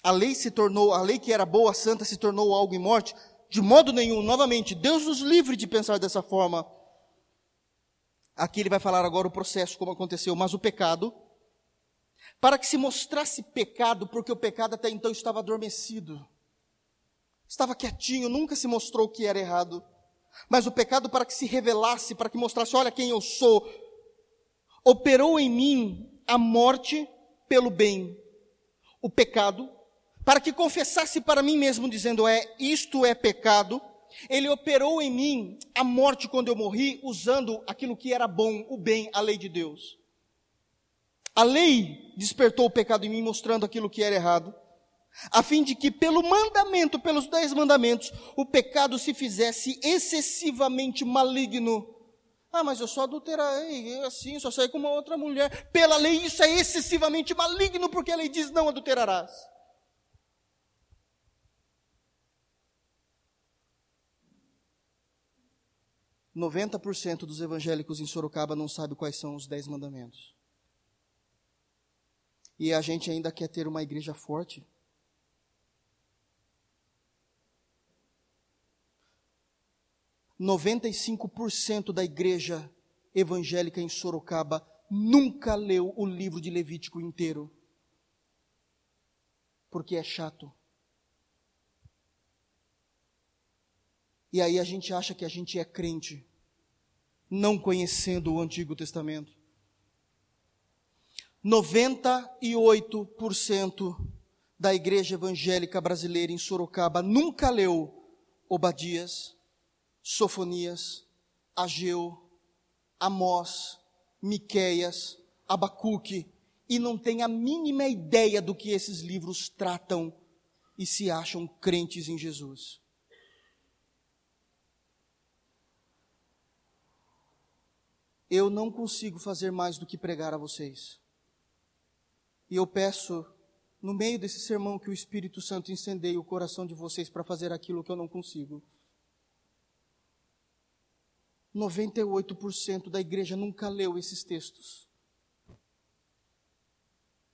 A lei se tornou, a lei que era boa, santa, se tornou algo em morte. De modo nenhum, novamente, Deus nos livre de pensar dessa forma. Aqui ele vai falar agora o processo, como aconteceu, mas o pecado, para que se mostrasse pecado, porque o pecado até então estava adormecido, estava quietinho, nunca se mostrou que era errado, mas o pecado para que se revelasse, para que mostrasse, olha quem eu sou, operou em mim a morte pelo bem. O pecado, para que confessasse para mim mesmo, dizendo, é, isto é pecado, ele operou em mim a morte quando eu morri, usando aquilo que era bom, o bem, a lei de Deus. A lei despertou o pecado em mim, mostrando aquilo que era errado, a fim de que, pelo mandamento, pelos dez mandamentos, o pecado se fizesse excessivamente maligno. Ah, mas eu só adulterei, assim, só saí com uma outra mulher. Pela lei, isso é excessivamente maligno, porque a lei diz: não adulterarás. 90% dos evangélicos em Sorocaba não sabe quais são os dez mandamentos. E a gente ainda quer ter uma igreja forte. Noventa e cinco por cento da igreja evangélica em Sorocaba nunca leu o livro de Levítico inteiro. Porque é chato. E aí a gente acha que a gente é crente, não conhecendo o Antigo Testamento. 98% da Igreja Evangélica Brasileira em Sorocaba nunca leu Obadias, Sofonias, Ageu, Amós, Miqueias, Abacuque e não tem a mínima ideia do que esses livros tratam e se acham crentes em Jesus. Eu não consigo fazer mais do que pregar a vocês. E eu peço, no meio desse sermão, que o Espírito Santo incendeie o coração de vocês para fazer aquilo que eu não consigo. 98% da igreja nunca leu esses textos.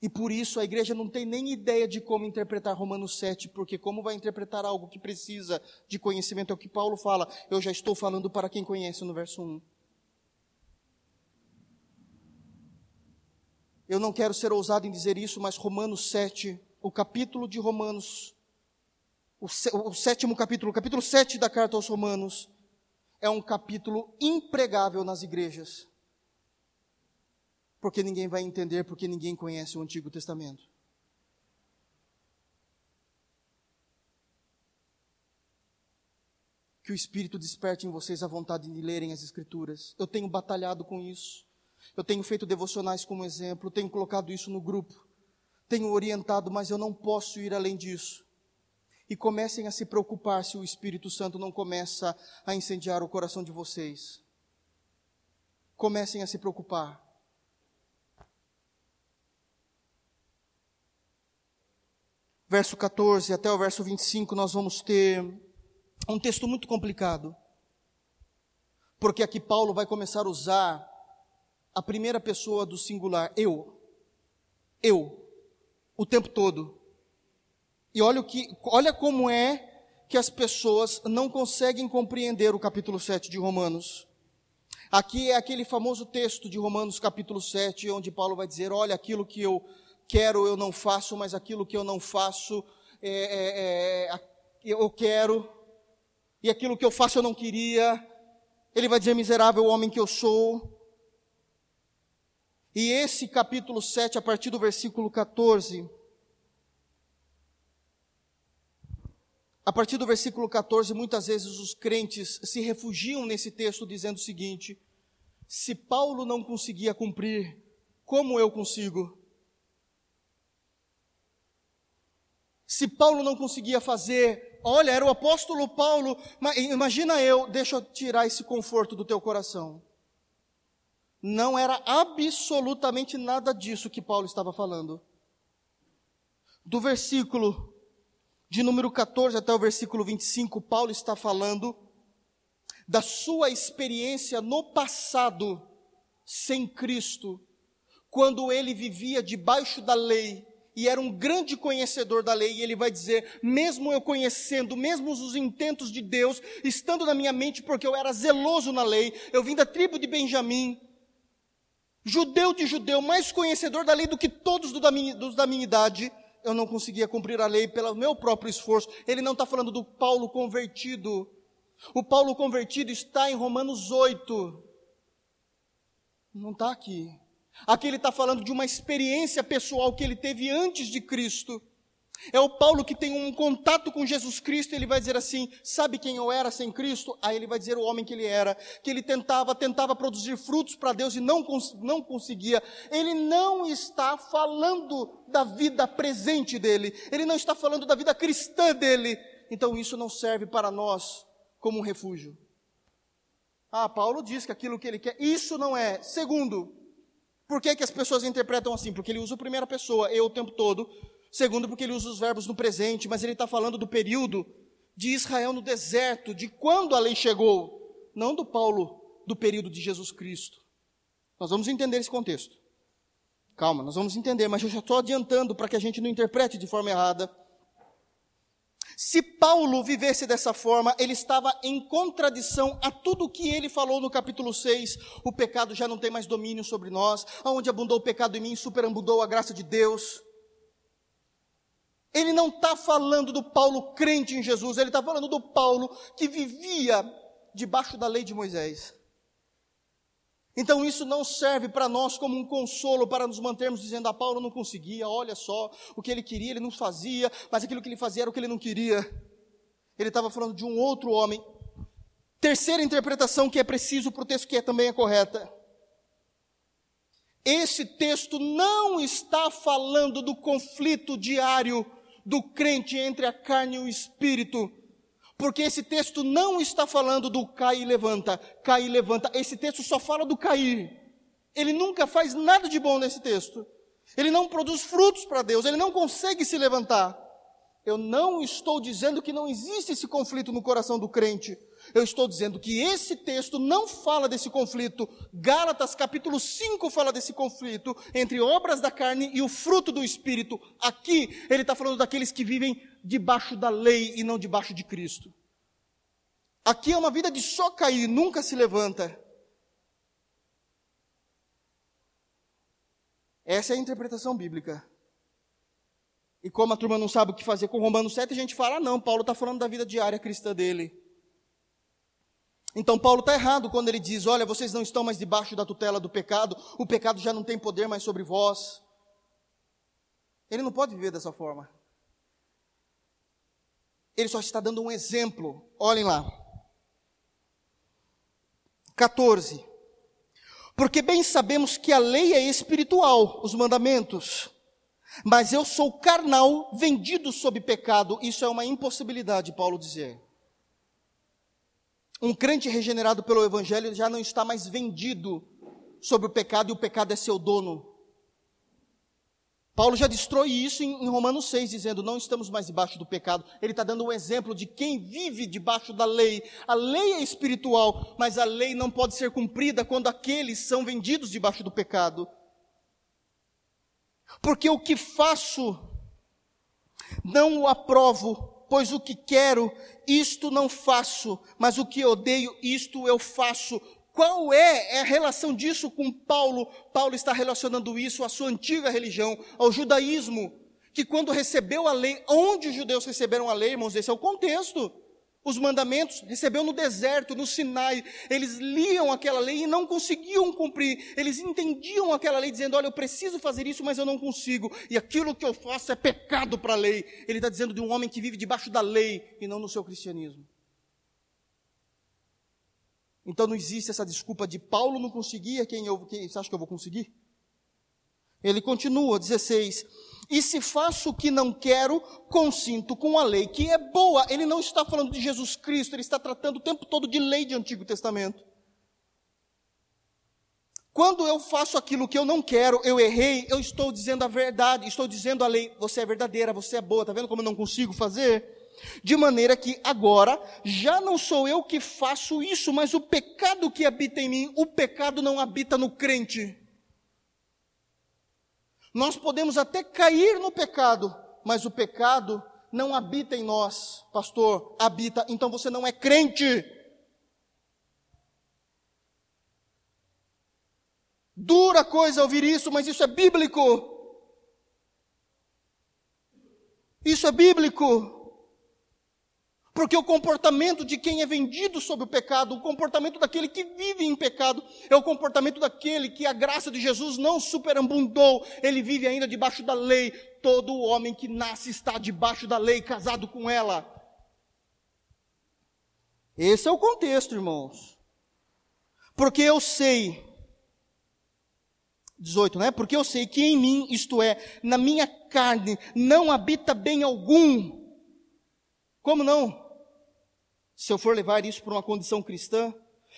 E por isso a igreja não tem nem ideia de como interpretar Romanos 7, porque como vai interpretar algo que precisa de conhecimento? É o que Paulo fala. Eu já estou falando para quem conhece no verso 1. Eu não quero ser ousado em dizer isso, mas Romanos 7, o capítulo de Romanos, o, o sétimo capítulo, o capítulo 7 da carta aos Romanos, é um capítulo impregável nas igrejas. Porque ninguém vai entender, porque ninguém conhece o Antigo Testamento. Que o Espírito desperte em vocês a vontade de lerem as Escrituras. Eu tenho batalhado com isso. Eu tenho feito devocionais como exemplo, tenho colocado isso no grupo, tenho orientado, mas eu não posso ir além disso. E comecem a se preocupar se o Espírito Santo não começa a incendiar o coração de vocês. Comecem a se preocupar. Verso 14 até o verso 25, nós vamos ter um texto muito complicado. Porque aqui Paulo vai começar a usar a primeira pessoa do singular, eu. Eu. O tempo todo. E olha, o que, olha como é que as pessoas não conseguem compreender o capítulo 7 de Romanos. Aqui é aquele famoso texto de Romanos capítulo 7, onde Paulo vai dizer: Olha, aquilo que eu quero eu não faço, mas aquilo que eu não faço é, é, é, eu quero, e aquilo que eu faço eu não queria. Ele vai dizer: Miserável homem que eu sou. E esse capítulo 7, a partir do versículo 14, a partir do versículo 14, muitas vezes os crentes se refugiam nesse texto dizendo o seguinte: se Paulo não conseguia cumprir, como eu consigo? Se Paulo não conseguia fazer, olha, era o apóstolo Paulo, imagina eu, deixa eu tirar esse conforto do teu coração. Não era absolutamente nada disso que Paulo estava falando. Do versículo de número 14 até o versículo 25, Paulo está falando da sua experiência no passado sem Cristo, quando ele vivia debaixo da lei e era um grande conhecedor da lei, e ele vai dizer: mesmo eu conhecendo, mesmo os intentos de Deus, estando na minha mente, porque eu era zeloso na lei, eu vim da tribo de Benjamim, judeu de judeu, mais conhecedor da lei do que todos dos da minha, dos da minha idade, eu não conseguia cumprir a lei pelo meu próprio esforço. Ele não está falando do Paulo convertido. O Paulo convertido está em Romanos 8. Não está aqui. Aqui ele está falando de uma experiência pessoal que ele teve antes de Cristo. É o Paulo que tem um contato com Jesus Cristo, ele vai dizer assim: sabe quem eu era sem Cristo? Aí ele vai dizer o homem que ele era, que ele tentava, tentava produzir frutos para Deus e não, não conseguia. Ele não está falando da vida presente dele, ele não está falando da vida cristã dele. Então isso não serve para nós como um refúgio. Ah, Paulo diz que aquilo que ele quer, isso não é. Segundo, por que, que as pessoas interpretam assim? Porque ele usa a primeira pessoa, eu o tempo todo Segundo, porque ele usa os verbos no presente, mas ele está falando do período de Israel no deserto, de quando a lei chegou, não do Paulo, do período de Jesus Cristo. Nós vamos entender esse contexto. Calma, nós vamos entender, mas eu já estou adiantando para que a gente não interprete de forma errada. Se Paulo vivesse dessa forma, ele estava em contradição a tudo o que ele falou no capítulo 6. O pecado já não tem mais domínio sobre nós. Aonde abundou o pecado em mim, superabundou a graça de Deus. Ele não está falando do Paulo crente em Jesus, ele está falando do Paulo que vivia debaixo da lei de Moisés. Então isso não serve para nós como um consolo para nos mantermos dizendo: "A ah, Paulo não conseguia, olha só, o que ele queria ele não fazia, mas aquilo que ele fazia era o que ele não queria". Ele estava falando de um outro homem. Terceira interpretação que é preciso para o texto que é também é correta. Esse texto não está falando do conflito diário do crente entre a carne e o espírito, porque esse texto não está falando do cai e levanta, cai e levanta. Esse texto só fala do cair. Ele nunca faz nada de bom nesse texto. Ele não produz frutos para Deus, ele não consegue se levantar. Eu não estou dizendo que não existe esse conflito no coração do crente. Eu estou dizendo que esse texto não fala desse conflito. Gálatas capítulo 5 fala desse conflito entre obras da carne e o fruto do espírito. Aqui ele está falando daqueles que vivem debaixo da lei e não debaixo de Cristo. Aqui é uma vida de só cair, nunca se levanta. Essa é a interpretação bíblica. E como a turma não sabe o que fazer com Romanos 7, a gente fala, ah, não, Paulo está falando da vida diária cristã dele. Então Paulo está errado quando ele diz, olha, vocês não estão mais debaixo da tutela do pecado, o pecado já não tem poder mais sobre vós. Ele não pode viver dessa forma. Ele só está dando um exemplo. Olhem lá. 14. Porque bem sabemos que a lei é espiritual, os mandamentos mas eu sou carnal, vendido sob pecado. Isso é uma impossibilidade, Paulo dizer. Um crente regenerado pelo Evangelho já não está mais vendido sobre o pecado e o pecado é seu dono. Paulo já destrói isso em, Romanos 6, dizendo: não estamos mais debaixo do pecado. Ele está dando um exemplo de quem vive debaixo da lei. A lei é espiritual, mas a lei não pode ser cumprida quando aqueles são vendidos debaixo do pecado. Porque o que faço não o aprovo, pois o que quero, isto não faço, mas o que odeio, isto eu faço. Qual é a relação disso com Paulo? Paulo está relacionando isso à sua antiga religião, ao judaísmo, que quando recebeu a lei, onde os judeus receberam a lei, irmãos, esse é o contexto os mandamentos, recebeu no deserto, no Sinai. Eles liam aquela lei e não conseguiam cumprir. Eles entendiam aquela lei dizendo: Olha, eu preciso fazer isso, mas eu não consigo. E aquilo que eu faço é pecado para a lei. Ele está dizendo de um homem que vive debaixo da lei e não no seu cristianismo. Então não existe essa desculpa de Paulo não conseguia, quem eu, quem, você acha que eu vou conseguir? Ele continua, 16. E se faço o que não quero, consinto com a lei que é boa. Ele não está falando de Jesus Cristo, ele está tratando o tempo todo de lei de Antigo Testamento. Quando eu faço aquilo que eu não quero, eu errei, eu estou dizendo a verdade, estou dizendo a lei, você é verdadeira, você é boa, está vendo como eu não consigo fazer? De maneira que agora já não sou eu que faço isso, mas o pecado que habita em mim, o pecado não habita no crente. Nós podemos até cair no pecado, mas o pecado não habita em nós, pastor, habita, então você não é crente. Dura coisa ouvir isso, mas isso é bíblico. Isso é bíblico. Porque o comportamento de quem é vendido sob o pecado, o comportamento daquele que vive em pecado, é o comportamento daquele que a graça de Jesus não superabundou, ele vive ainda debaixo da lei. Todo homem que nasce está debaixo da lei, casado com ela. Esse é o contexto, irmãos. Porque eu sei, 18, né? Porque eu sei que em mim, isto é, na minha carne, não habita bem algum. Como não? Se eu for levar isso para uma condição cristã,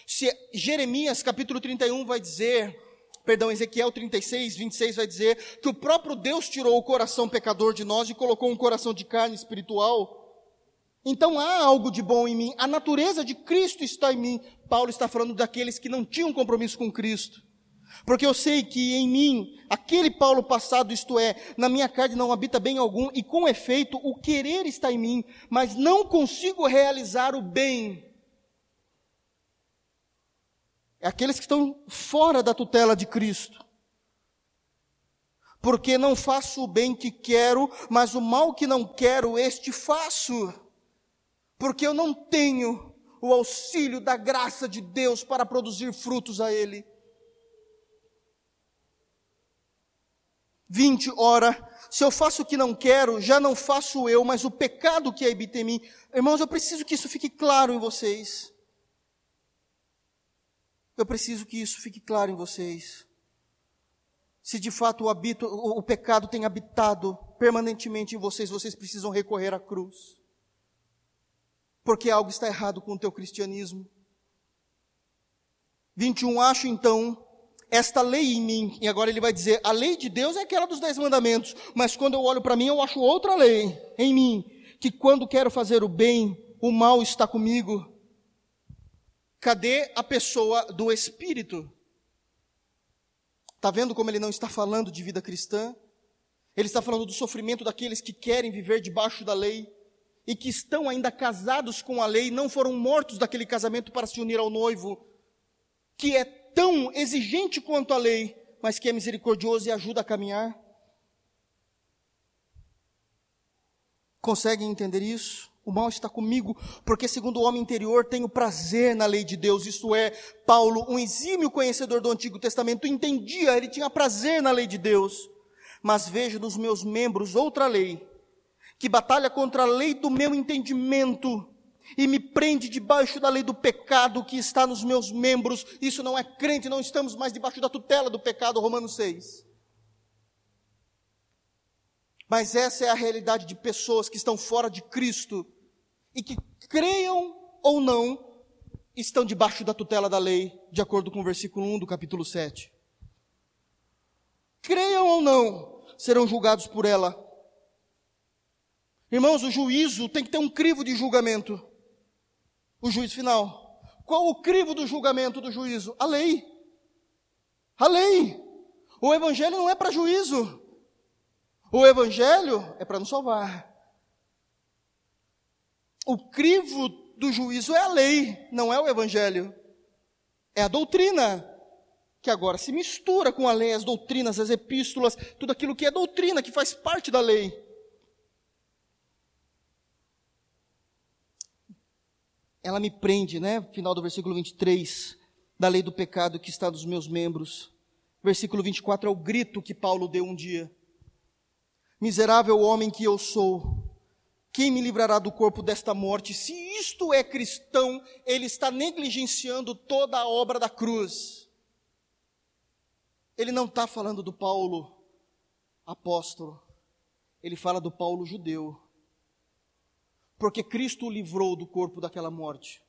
se Jeremias capítulo 31 vai dizer, perdão, Ezequiel 36, 26 vai dizer que o próprio Deus tirou o coração pecador de nós e colocou um coração de carne espiritual. Então há algo de bom em mim, a natureza de Cristo está em mim. Paulo está falando daqueles que não tinham compromisso com Cristo. Porque eu sei que em mim, aquele Paulo passado, isto é, na minha carne não habita bem algum, e com efeito o querer está em mim, mas não consigo realizar o bem. É aqueles que estão fora da tutela de Cristo. Porque não faço o bem que quero, mas o mal que não quero, este faço. Porque eu não tenho o auxílio da graça de Deus para produzir frutos a Ele. 20, ora, se eu faço o que não quero, já não faço eu, mas o pecado que habita em mim. Irmãos, eu preciso que isso fique claro em vocês. Eu preciso que isso fique claro em vocês. Se de fato o, habito, o, o pecado tem habitado permanentemente em vocês, vocês precisam recorrer à cruz. Porque algo está errado com o teu cristianismo. 21, acho então esta lei em mim. E agora ele vai dizer: a lei de Deus é aquela dos dez mandamentos, mas quando eu olho para mim, eu acho outra lei em mim, que quando quero fazer o bem, o mal está comigo. Cadê a pessoa do Espírito? Está vendo como ele não está falando de vida cristã? Ele está falando do sofrimento daqueles que querem viver debaixo da lei e que estão ainda casados com a lei, não foram mortos daquele casamento para se unir ao noivo, que é tão exigente quanto a lei, mas que é misericordioso e ajuda a caminhar? Conseguem entender isso? O mal está comigo, porque segundo o homem interior tenho prazer na lei de Deus. Isto é, Paulo, um exímio conhecedor do Antigo Testamento, entendia, ele tinha prazer na lei de Deus. Mas vejo nos meus membros outra lei, que batalha contra a lei do meu entendimento e me prende debaixo da lei do pecado que está nos meus membros. Isso não é crente, não estamos mais debaixo da tutela do pecado, Romanos 6. Mas essa é a realidade de pessoas que estão fora de Cristo e que creiam ou não, estão debaixo da tutela da lei, de acordo com o versículo 1 do capítulo 7. Creiam ou não, serão julgados por ela. Irmãos, o juízo tem que ter um crivo de julgamento o juízo final. Qual o crivo do julgamento do juízo? A lei. A lei. O evangelho não é para juízo. O evangelho é para nos salvar. O crivo do juízo é a lei, não é o evangelho. É a doutrina que agora se mistura com a lei, as doutrinas, as epístolas, tudo aquilo que é doutrina, que faz parte da lei. Ela me prende, né? Final do versículo 23, da lei do pecado que está nos meus membros. Versículo 24 é o grito que Paulo deu um dia. Miserável homem que eu sou, quem me livrará do corpo desta morte? Se isto é cristão, ele está negligenciando toda a obra da cruz. Ele não está falando do Paulo apóstolo, ele fala do Paulo judeu porque Cristo o livrou do corpo daquela morte.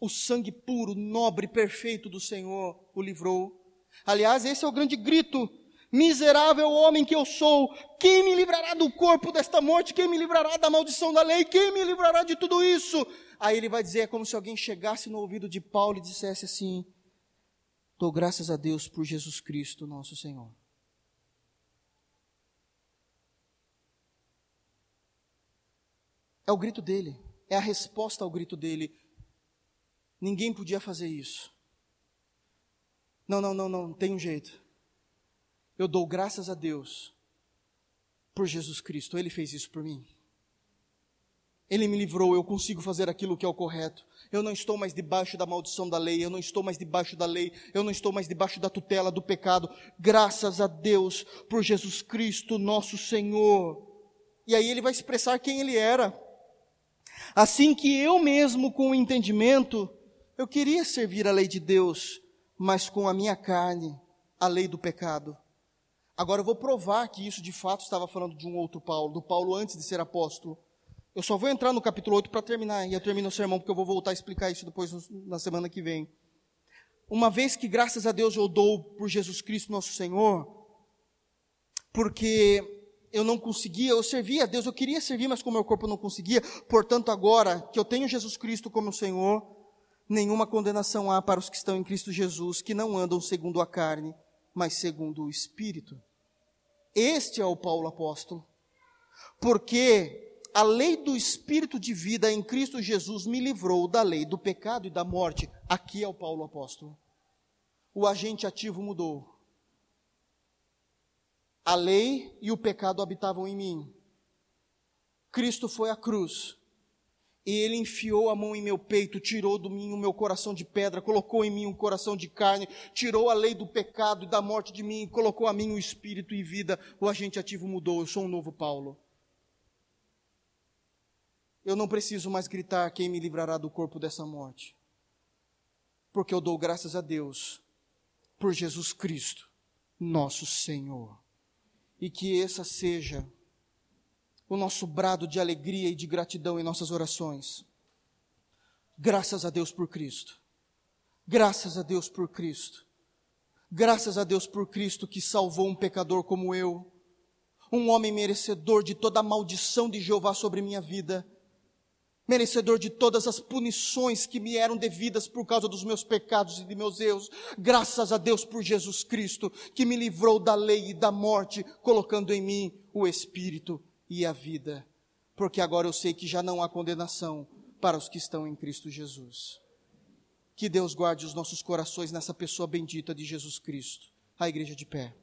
O sangue puro, nobre, perfeito do Senhor o livrou. Aliás, esse é o grande grito: miserável homem que eu sou, quem me livrará do corpo desta morte? Quem me livrará da maldição da lei? Quem me livrará de tudo isso? Aí ele vai dizer: é como se alguém chegasse no ouvido de Paulo e dissesse assim: Dou graças a Deus por Jesus Cristo, nosso Senhor. É o grito dele, é a resposta ao grito dele. Ninguém podia fazer isso. Não, não, não, não, tem um jeito. Eu dou graças a Deus por Jesus Cristo, ele fez isso por mim. Ele me livrou, eu consigo fazer aquilo que é o correto. Eu não estou mais debaixo da maldição da lei, eu não estou mais debaixo da lei, eu não estou mais debaixo da tutela do pecado. Graças a Deus por Jesus Cristo, nosso Senhor. E aí ele vai expressar quem ele era. Assim que eu mesmo, com o entendimento, eu queria servir a lei de Deus, mas com a minha carne, a lei do pecado. Agora eu vou provar que isso de fato estava falando de um outro Paulo, do Paulo antes de ser apóstolo. Eu só vou entrar no capítulo 8 para terminar, e eu termino o sermão, porque eu vou voltar a explicar isso depois na semana que vem. Uma vez que, graças a Deus, eu dou por Jesus Cristo nosso Senhor, porque eu não conseguia, eu servia a Deus, eu queria servir, mas como meu corpo não conseguia, portanto, agora que eu tenho Jesus Cristo como Senhor, nenhuma condenação há para os que estão em Cristo Jesus, que não andam segundo a carne, mas segundo o Espírito. Este é o Paulo apóstolo, porque a lei do Espírito de vida em Cristo Jesus me livrou da lei do pecado e da morte. Aqui é o Paulo apóstolo. O agente ativo mudou. A lei e o pecado habitavam em mim. Cristo foi à cruz Ele enfiou a mão em meu peito, tirou do mim o meu coração de pedra, colocou em mim um coração de carne, tirou a lei do pecado e da morte de mim, colocou a mim o espírito e vida. O agente ativo mudou, eu sou um novo Paulo. Eu não preciso mais gritar quem me livrará do corpo dessa morte. Porque eu dou graças a Deus por Jesus Cristo, nosso Senhor. E que essa seja o nosso brado de alegria e de gratidão em nossas orações. Graças a Deus por Cristo. Graças a Deus por Cristo. Graças a Deus por Cristo que salvou um pecador como eu, um homem merecedor de toda a maldição de Jeová sobre minha vida, merecedor de todas as punições que me eram devidas por causa dos meus pecados e de meus erros. Graças a Deus por Jesus Cristo, que me livrou da lei e da morte, colocando em mim o Espírito e a vida, porque agora eu sei que já não há condenação para os que estão em Cristo Jesus. Que Deus guarde os nossos corações nessa pessoa bendita de Jesus Cristo. A igreja de pé.